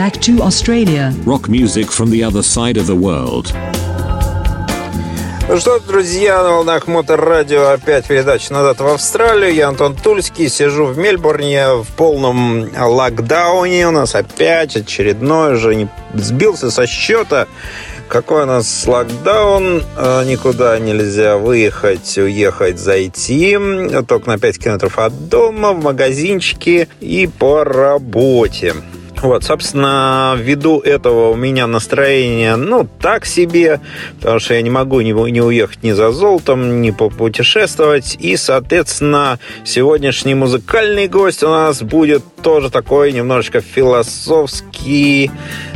back to Australia. Rock music from the other side of the world. Ну что, друзья, на волнах Моторадио опять передача назад в Австралию. Я Антон Тульский, сижу в Мельбурне в полном локдауне. У нас опять очередной уже не сбился со счета. Какой у нас локдаун? А, никуда нельзя выехать, уехать, зайти. Только на 5 километров от дома, в магазинчики и по работе. Вот, собственно, ввиду этого у меня настроение, ну, так себе, потому что я не могу не, не уехать ни за золотом, ни попутешествовать. И, соответственно, сегодняшний музыкальный гость у нас будет тоже такой немножечко философский,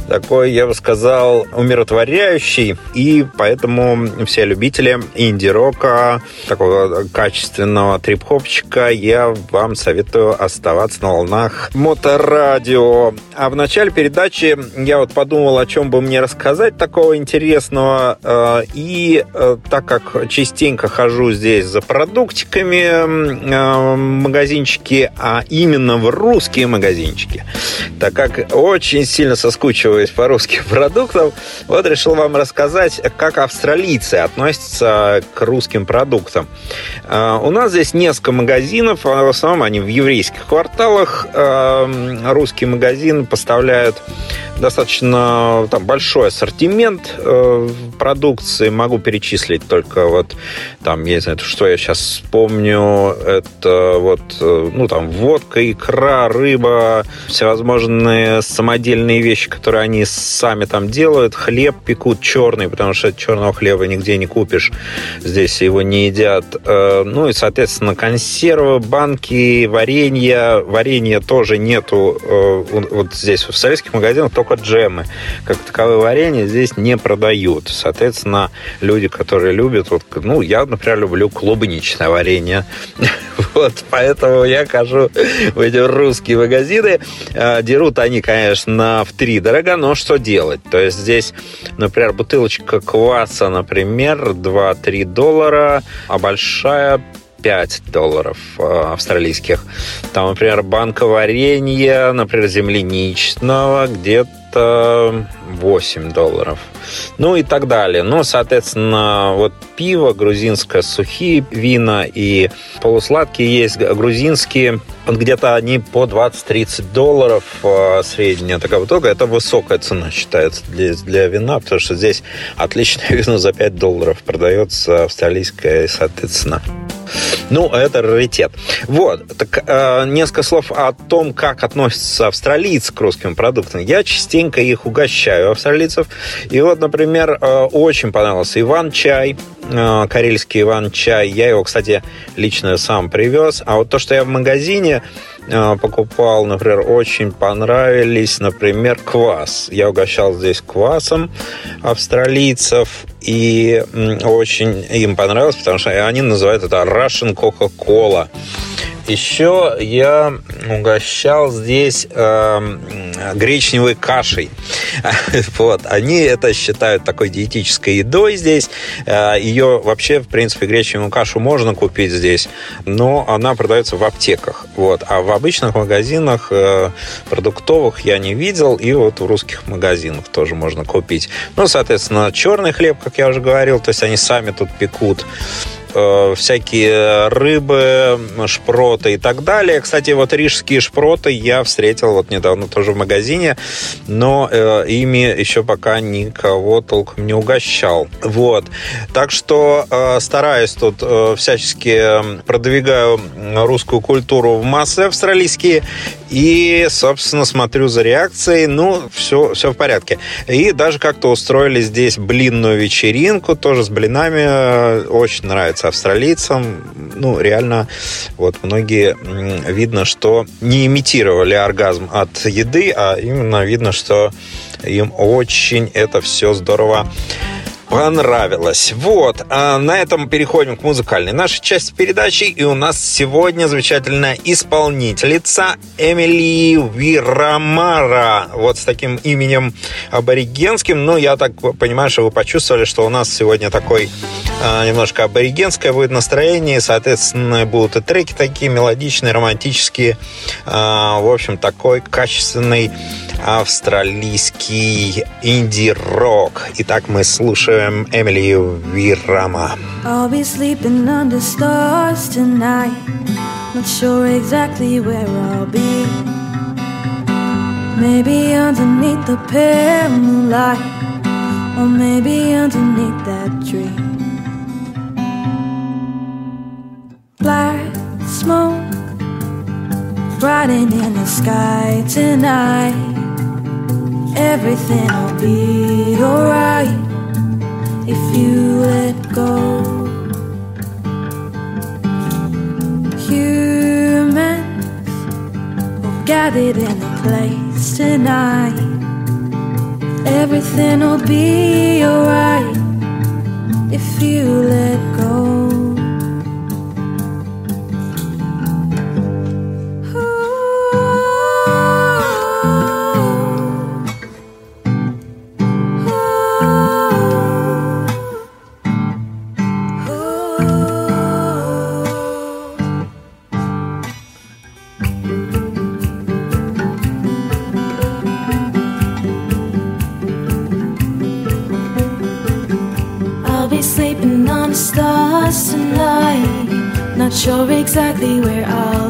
такой, я бы сказал, умиротворяющий. И поэтому все любители инди-рока, такого качественного трип-хопчика, я вам советую оставаться на волнах моторадио. А в начале передачи я вот подумал, о чем бы мне рассказать такого интересного. Э, и э, так как частенько хожу здесь за продуктиками э, магазинчики, а именно в русские магазинчики, так как очень сильно соскучиваю ориентируясь по русским продуктам, вот решил вам рассказать, как австралийцы относятся к русским продуктам. А, у нас здесь несколько магазинов, а в основном они в еврейских кварталах. А, русские магазины поставляют достаточно там, большой ассортимент э, продукции. Могу перечислить только вот там, я не знаю, что я сейчас вспомню. Это вот, э, ну, там, водка, икра, рыба, всевозможные самодельные вещи, которые они сами там делают. Хлеб пекут черный, потому что черного хлеба нигде не купишь. Здесь его не едят. Э, ну и, соответственно, консервы, банки, варенье. Варенья тоже нету э, вот здесь в советских магазинах, только джемы. Как таковые варенья здесь не продают. Соответственно, люди, которые любят, вот, ну, я, например, люблю клубничное варенье. Вот, поэтому я хожу в эти русские магазины. Э, дерут они, конечно, в три дорога, но что делать? То есть здесь, например, бутылочка кваса, например, 2-3 доллара, а большая 5 долларов э, австралийских. Там, например, банка варенья, например, земляничного, где-то 8 долларов. Ну и так далее. Ну, соответственно, вот пиво грузинское, сухие вина и полусладкие есть грузинские. Вот где-то они по 20-30 долларов э, средняя такая бутылка. Это высокая цена считается для, для вина, потому что здесь отличное вино за 5 долларов продается австралийское, соответственно. Ну, это раритет. Вот. Так, э, несколько слов о том, как относятся австралийцы к русским продуктам. Я частенько их угощаю, австралийцев. И вот, например, э, очень понравился Иван-чай, карельский Иван-чай. Я его, кстати, лично сам привез. А вот то, что я в магазине э, покупал, например, очень понравились, например, квас. Я угощал здесь квасом австралийцев, и очень им понравилось, потому что они называют это Russian Coca-Cola. Еще я угощал здесь э, гречневой кашей. вот. Они это считают такой диетической едой здесь. Э, ее вообще, в принципе, гречневую кашу можно купить здесь, но она продается в аптеках. Вот. А в обычных магазинах э, продуктовых я не видел, и вот в русских магазинах тоже можно купить. Ну, соответственно, черный хлеб, как я уже говорил, то есть они сами тут пекут всякие рыбы, шпроты и так далее. Кстати, вот рижские шпроты я встретил вот недавно тоже в магазине, но э, ими еще пока никого толком не угощал. Вот. Так что э, стараюсь тут э, всячески продвигаю русскую культуру в массы австралийские и, собственно, смотрю за реакцией. Ну, все, все в порядке. И даже как-то устроили здесь блинную вечеринку, тоже с блинами. Очень нравится австралийцам. Ну, реально, вот многие видно, что не имитировали оргазм от еды, а именно видно, что им очень это все здорово понравилось. Вот, а на этом переходим к музыкальной нашей части передачи. И у нас сегодня замечательная исполнительница Эмили Вирамара. Вот с таким именем аборигенским. Ну, я так понимаю, что вы почувствовали, что у нас сегодня такой а, немножко аборигенское будет настроение. Соответственно, будут и треки такие мелодичные, романтические. А, в общем, такой качественный австралийский инди-рок. Итак, мы слушаем Эмилию Вирама. I'll be sleeping under stars tonight Not sure exactly where I'll be Maybe underneath the pale moonlight Or maybe underneath that tree Black smoke Riding in the sky tonight Everything'll be alright If you let go. Humans will gathered in a place tonight. Everything'll be alright If you let exactly where I'll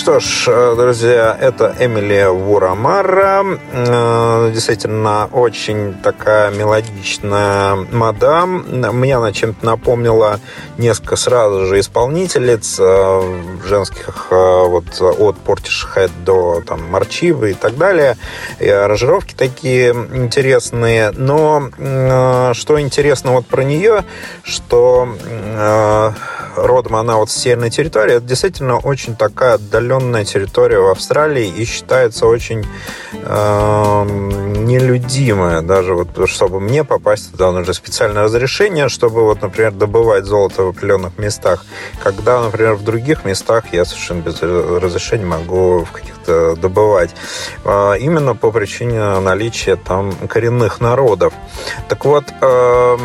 что ж, э, друзья, это Эмилия Вурамара. Э, Действительно, очень такая мелодичная мадам. Мне она чем-то напомнила несколько сразу же исполнительниц э, женских вот от Portishead до там Марчивы и так далее. И аранжировки такие интересные. Но что интересно вот про нее, что родом она вот с северной территории, это действительно очень такая отдаленная территория в Австралии и считается очень э, нелюдимая. Даже вот чтобы мне попасть туда нужно специальное разрешение, чтобы вот, например, добывать золото в определенных местах. Когда, например, в других местах я совершенно без разрешения могу в каких-то добывать. Э, именно по причине наличия там коренных народов. Так вот, э,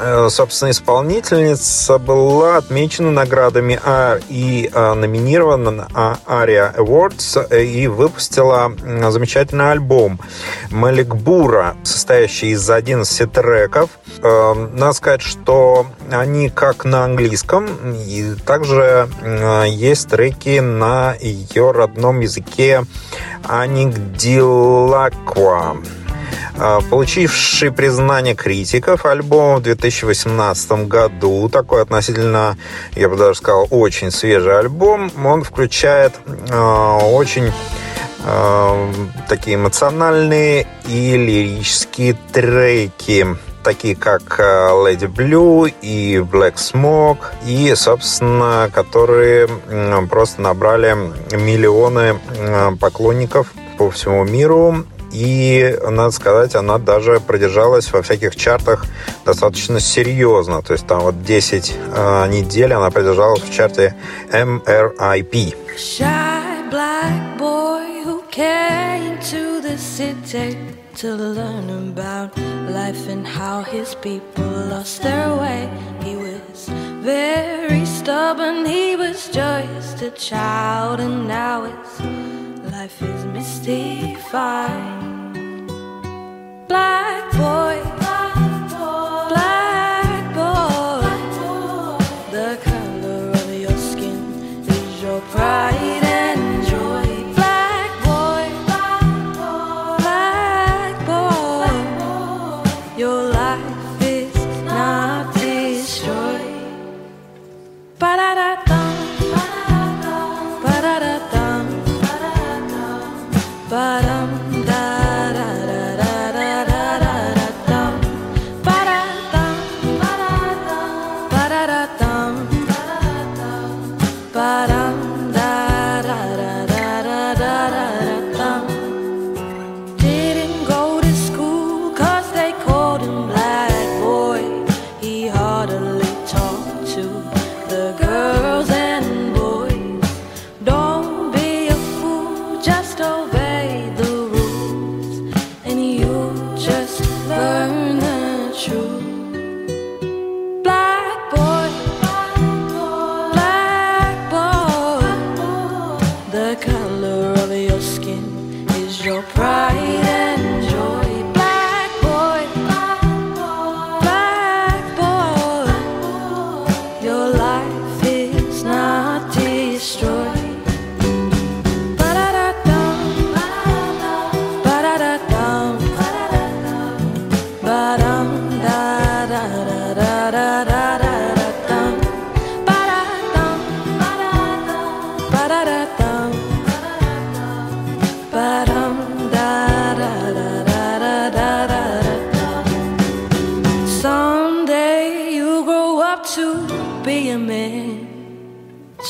э, собственно, исполнительница была отмечена наградами А и э, номинирована на ARIA Awards э, и выпустила замечательный альбом Маликбура, состоящий из 11 треков. Э, Надо сказать, что они как на английском, и также есть треки на ее родном языке Анихдилаква. А, Получивший признание критиков альбом в 2018 году, такой относительно, я бы даже сказал, очень свежий альбом, он включает э, очень э, такие эмоциональные и лирические треки такие как Lady Blue и Black Smoke, и, собственно, которые просто набрали миллионы поклонников по всему миру. И, надо сказать, она даже продержалась во всяких чартах достаточно серьезно. То есть там вот 10 э, недель она продержалась в чарте MRIP. Shy black boy who came to the city to learn about life and how his people lost their way. He was very stubborn, he was just a child, and now it's life is mystified. Black boy,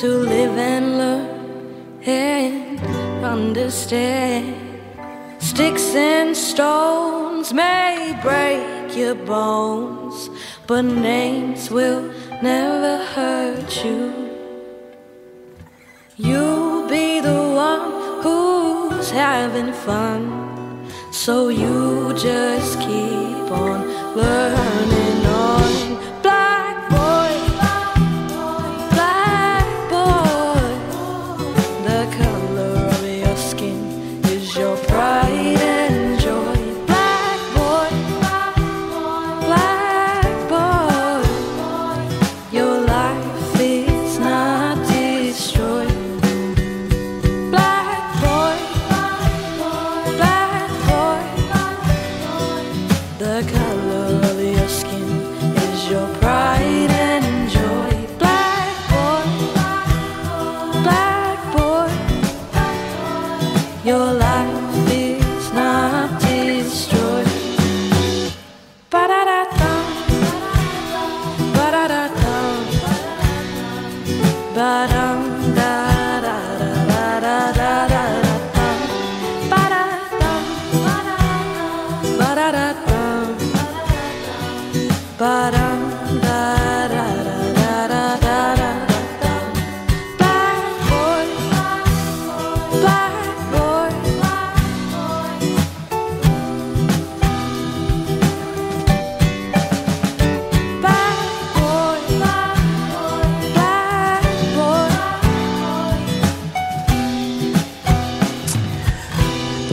to live and learn and understand. Sticks and stones may break your bones, but names will never hurt you. You'll be the one who's having fun. So you just keep on learning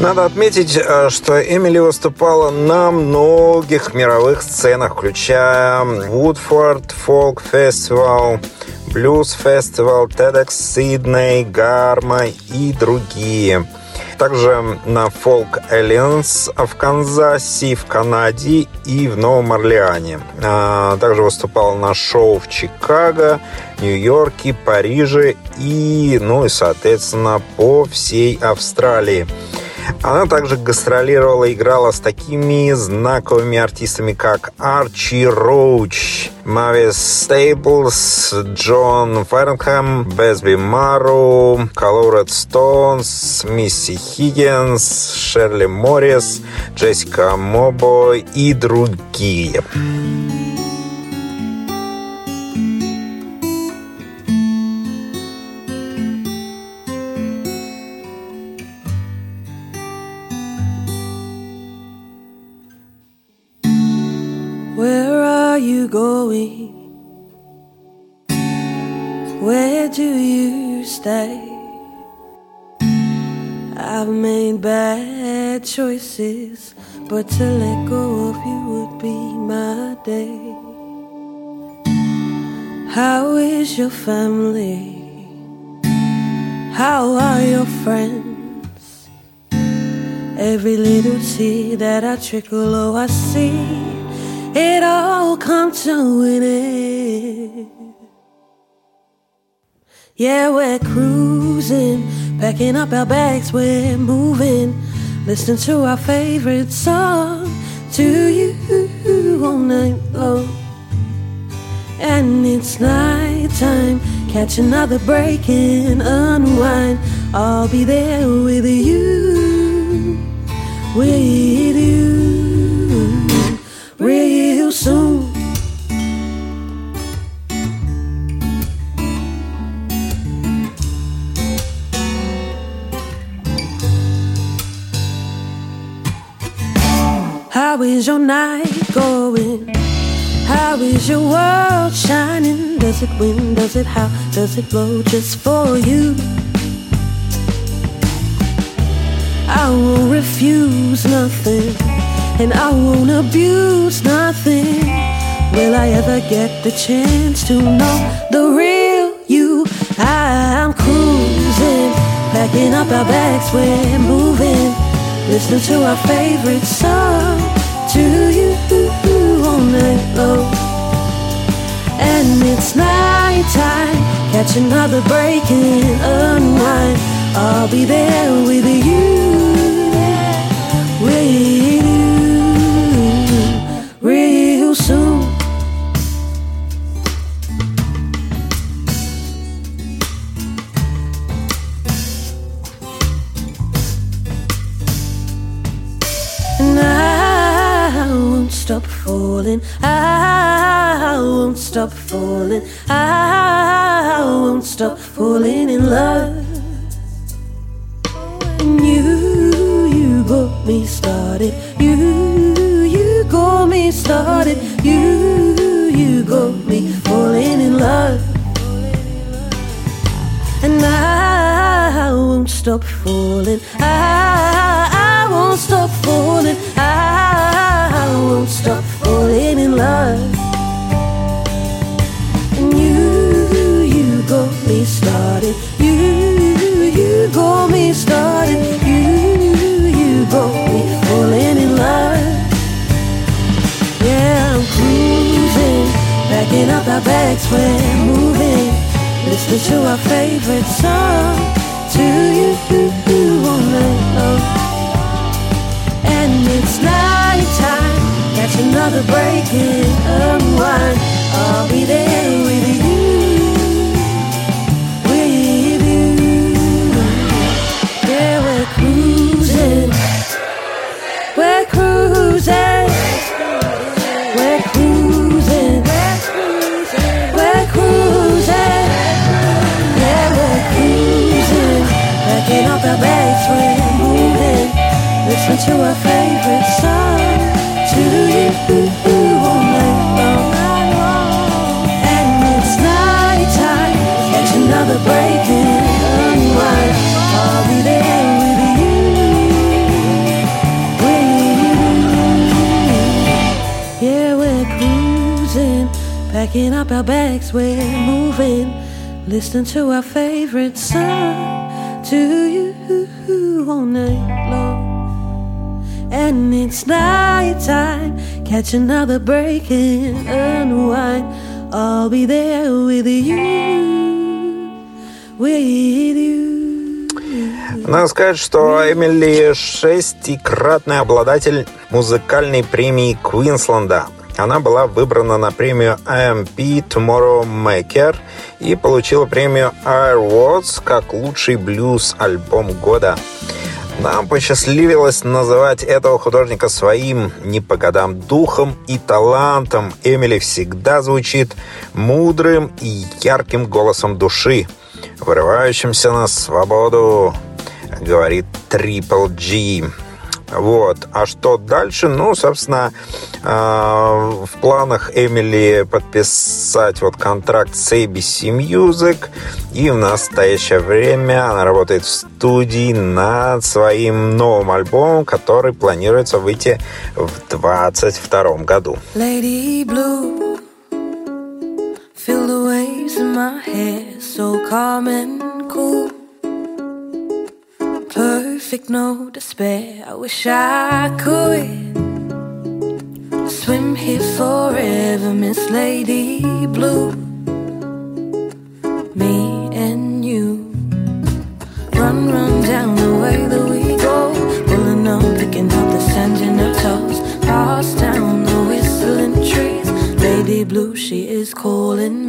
Надо отметить, э, что Эмили выступала на многих мировых сценах, включая Woodford Folk Festival, Blues Festival, TEDx Sydney, Гарма и другие. Также на Folk Alliance в Канзасе, в Канаде и в Новом Орлеане. А, Также выступала на шоу в Чикаго, Нью-Йорке, Париже и, ну и, соответственно, по всей Австралии. Она также гастролировала, играла с такими знаковыми артистами, как Арчи Роуч, Мавис Стейблс, Джон Фернхэм, Безби Мару, Колоред Стоунс, Мисси Хиггинс, Шерли Моррис, Джессика Мобо и другие. You going? Where do you stay? I've made bad choices, but to let go of you would be my day. How is your family? How are your friends? Every little tear that I trickle, oh, I see it all come to an end. Yeah, we're cruising, packing up our bags, we're moving, listening to our favorite song to you all night long. And it's nighttime, catch another break and unwind. I'll be there with you, with you, How is your night going? How is your world shining? Does it win? Does it how? Does it blow just for you? I won't refuse nothing, and I won't abuse nothing. Will I ever get the chance to know the real you? I'm cruising, packing up our bags, we're moving. Listen to our favorite song to you all night long. And it's night time, catch another break and unwind. I'll be there with you, falling. I won't stop falling. I won't stop falling in love. And you, you got me started. You, you got me started. You, you got me falling in love. And I won't stop falling. I, won't stop falling. I won't stop falling in love. And you, you got me started. You, you got me started. You, you got me falling in love. Yeah, I'm cruising, packing up our bags, we're moving. Listen to our favorite song to you catch another break and unwind. I'll be there with you, with you. Yeah, we're cruising, we're cruising, we're cruising, we're cruising. Yeah, we're cruising, packing up our bags, we're moving. Listen to our packing up our bags, we're moving. Listen to our favorite song to you all night long. And it's night time, catch another break and unwind. I'll be there with you, with you. Надо сказать, что Эмили шестикратный обладатель музыкальной премии Квинсленда. Она была выбрана на премию IMP Tomorrow Maker и получила премию Airwads как лучший блюз-альбом года. Нам посчастливилось называть этого художника своим не по годам духом и талантом. Эмили всегда звучит мудрым и ярким голосом души, вырывающимся на свободу, говорит Triple G. Вот. А что дальше? Ну, собственно, э, в планах Эмили подписать вот контракт с ABC Music. И в настоящее время она работает в студии над своим новым альбомом, который планируется выйти в 2022 году. Lady Blue, feel the waves in my hair, so calm and cool. Perfect, no despair. I wish I could swim here forever, Miss Lady Blue. Me and you run, run down the way that we go, pulling up, picking up the sand in our toes, pass down the whistling trees. Lady Blue, she is calling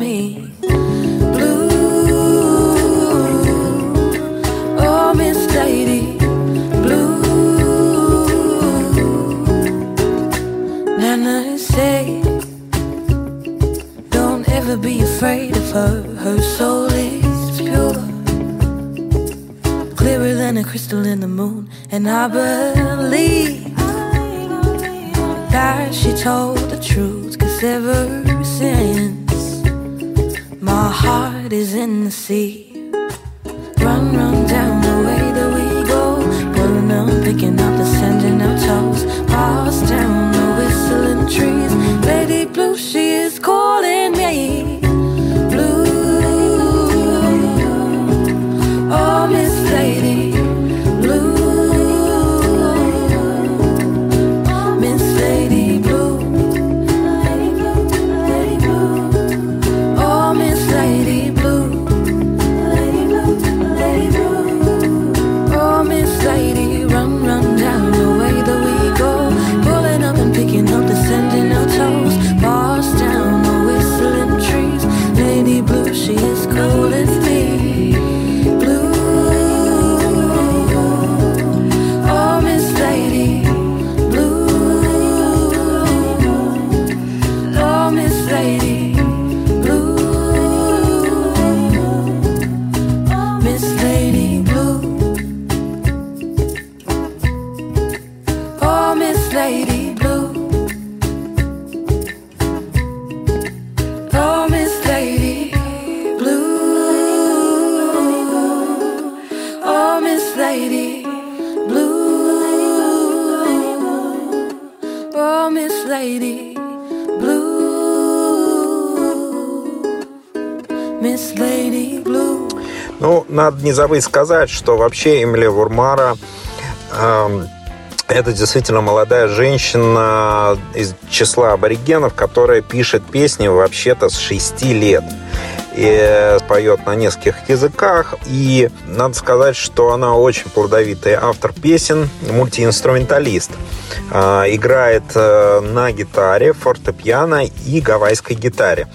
Lady Blue. Miss Lady Blue. Ну, надо не забыть сказать, что вообще Эмили Вурмара эм, это действительно молодая женщина из числа аборигенов, которая пишет песни вообще-то с 6 лет. И поет на нескольких языках. И надо сказать, что она очень плодовитый автор песен, мультиинструменталист. А, играет э, на гитаре, фортепиано и гавайской гитаре.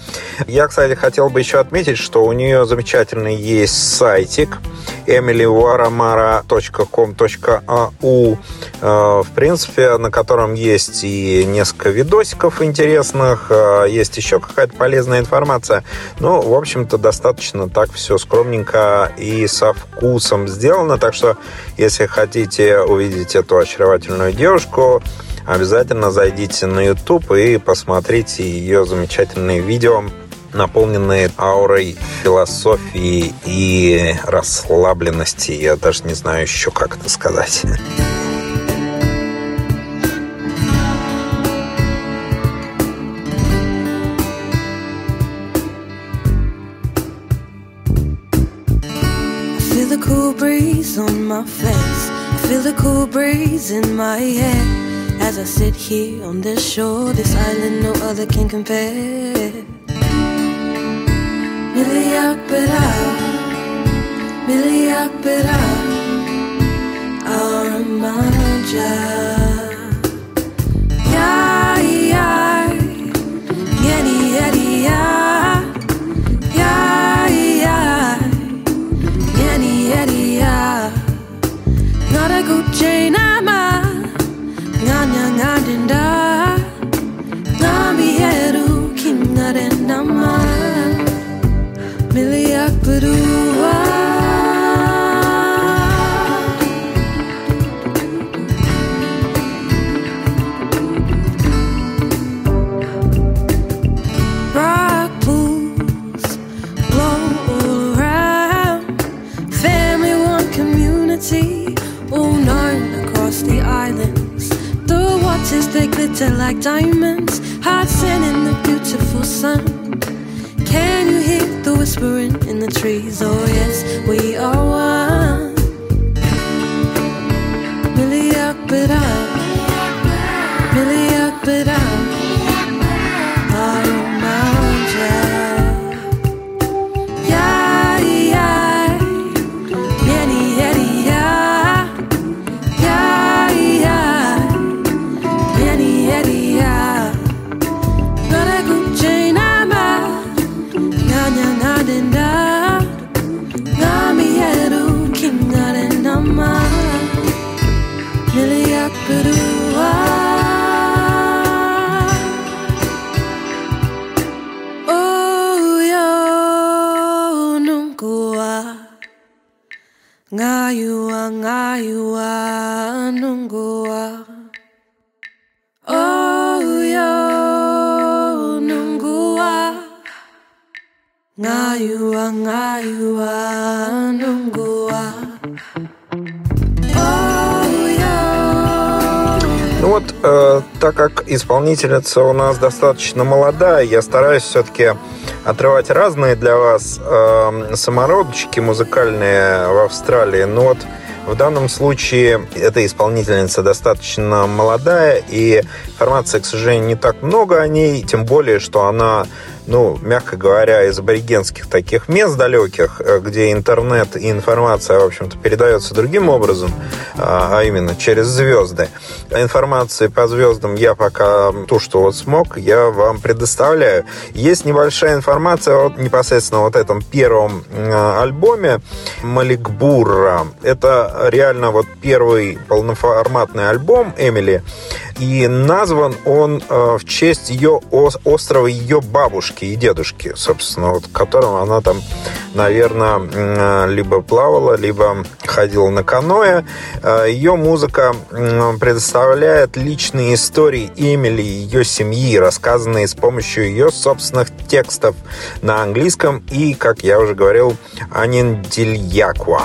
Я, кстати, хотел бы еще отметить, что у нее замечательный есть сайтик emilywaramara.com.au э, в принципе, на котором есть и несколько видосиков интересных, э, есть еще какая-то полезная информация. Ну, в общем-то, достаточно так все скромненько и со вкусом сделано. Так что, если хотите увидеть эту очаровательную девушку, обязательно зайдите на YouTube и посмотрите ее замечательные видео, наполненные аурой философии и расслабленности. Я даже не знаю еще, как это сказать. My face. I feel the cool breeze in my hair. As I sit here on this shore, this island no other can compare. Miliakbera, Armanja. Ya, ya, yeni, yeni, ya. Ya, chain ama nga nga nga dinda like diamonds, hearts in the beautiful sun. Can you hear the whispering in the trees? Oh yes, we are one. Millie up it up, up it up. Исполнительница у нас достаточно молодая, я стараюсь все-таки отрывать разные для вас э, самородочки музыкальные в Австралии. Но вот в данном случае эта исполнительница достаточно молодая, и информации, к сожалению, не так много о ней, тем более, что она ну, мягко говоря, из аборигенских таких мест далеких, э, где интернет и информация, в общем-то, передается другим образом, а, а именно через звезды. Информации по звездам я пока ту, что вот смог, я вам предоставляю. Есть небольшая информация вот непосредственно вот этом первом альбоме Маликбурра. Это реально вот первый полноформатный альбом Эмили. И назван он э, в честь ее острова ее бабушки и дедушки, собственно, вот, которым она там, наверное, либо плавала, либо ходила на каноэ. Э, ее музыка предоставляет личные истории Эмили и ее семьи, рассказанные с помощью ее собственных текстов на английском и, как я уже говорил, аниндильякуа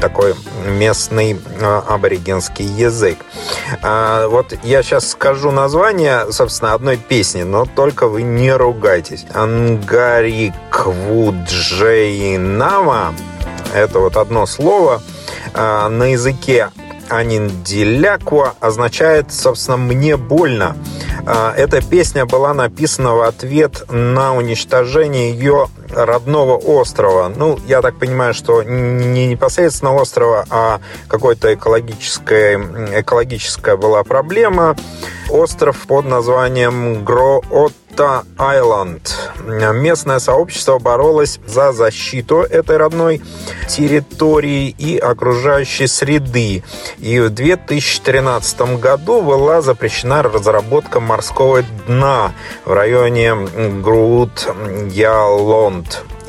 такой местный а, аборигенский язык. А, вот я сейчас скажу название, собственно, одной песни, но только вы не ругайтесь. Ангариквуджейнава – это вот одно слово а, на языке Аниндиляква означает, собственно, «мне больно». Эта песня была написана в ответ на уничтожение ее родного острова. Ну, я так понимаю, что не непосредственно острова, а какой-то экологическая, экологическая была проблема. Остров под названием Гроот Та Айленд. Местное сообщество боролось за защиту этой родной территории и окружающей среды. И в 2013 году была запрещена разработка морского дна в районе Грут-Ялонд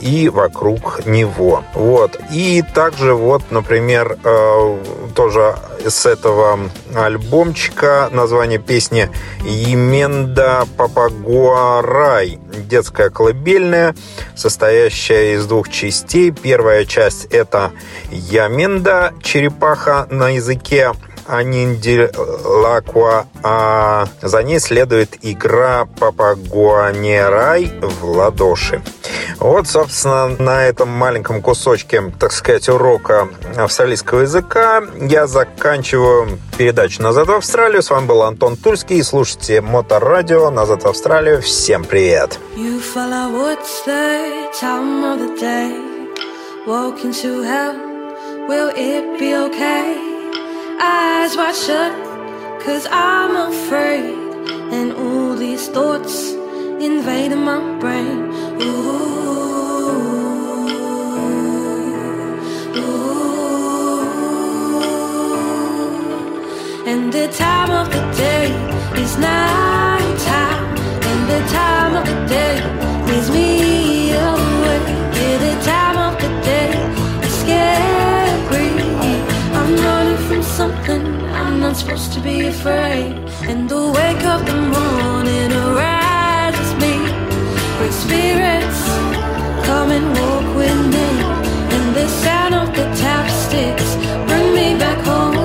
и вокруг него. Вот. И также вот, например, э, тоже с этого альбомчика название песни «Еменда Папагуарай». Детская колыбельная, состоящая из двух частей. Первая часть – это «Яменда», черепаха на языке Аниндилакуа, а за ней следует игра Папагуанерай в ладоши. Вот, собственно, на этом маленьком кусочке, так сказать, урока австралийского языка я заканчиваю передачу «Назад в Австралию». С вами был Антон Тульский. Слушайте Моторадио «Назад в Австралию». Всем привет! Will it be okay? Eyes wide shut, cause I'm afraid. And all these thoughts invading my brain. Ooh, ooh. And the time of the day is night time. And the time supposed to be afraid. And the wake of the morning around spirits come and walk with me. And the sound of the tap sticks bring me back home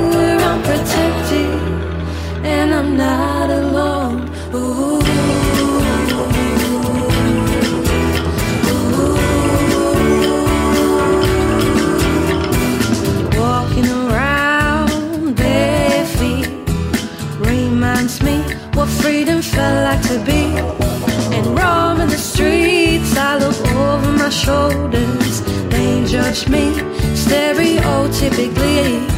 shoulders. They judge me stereotypically.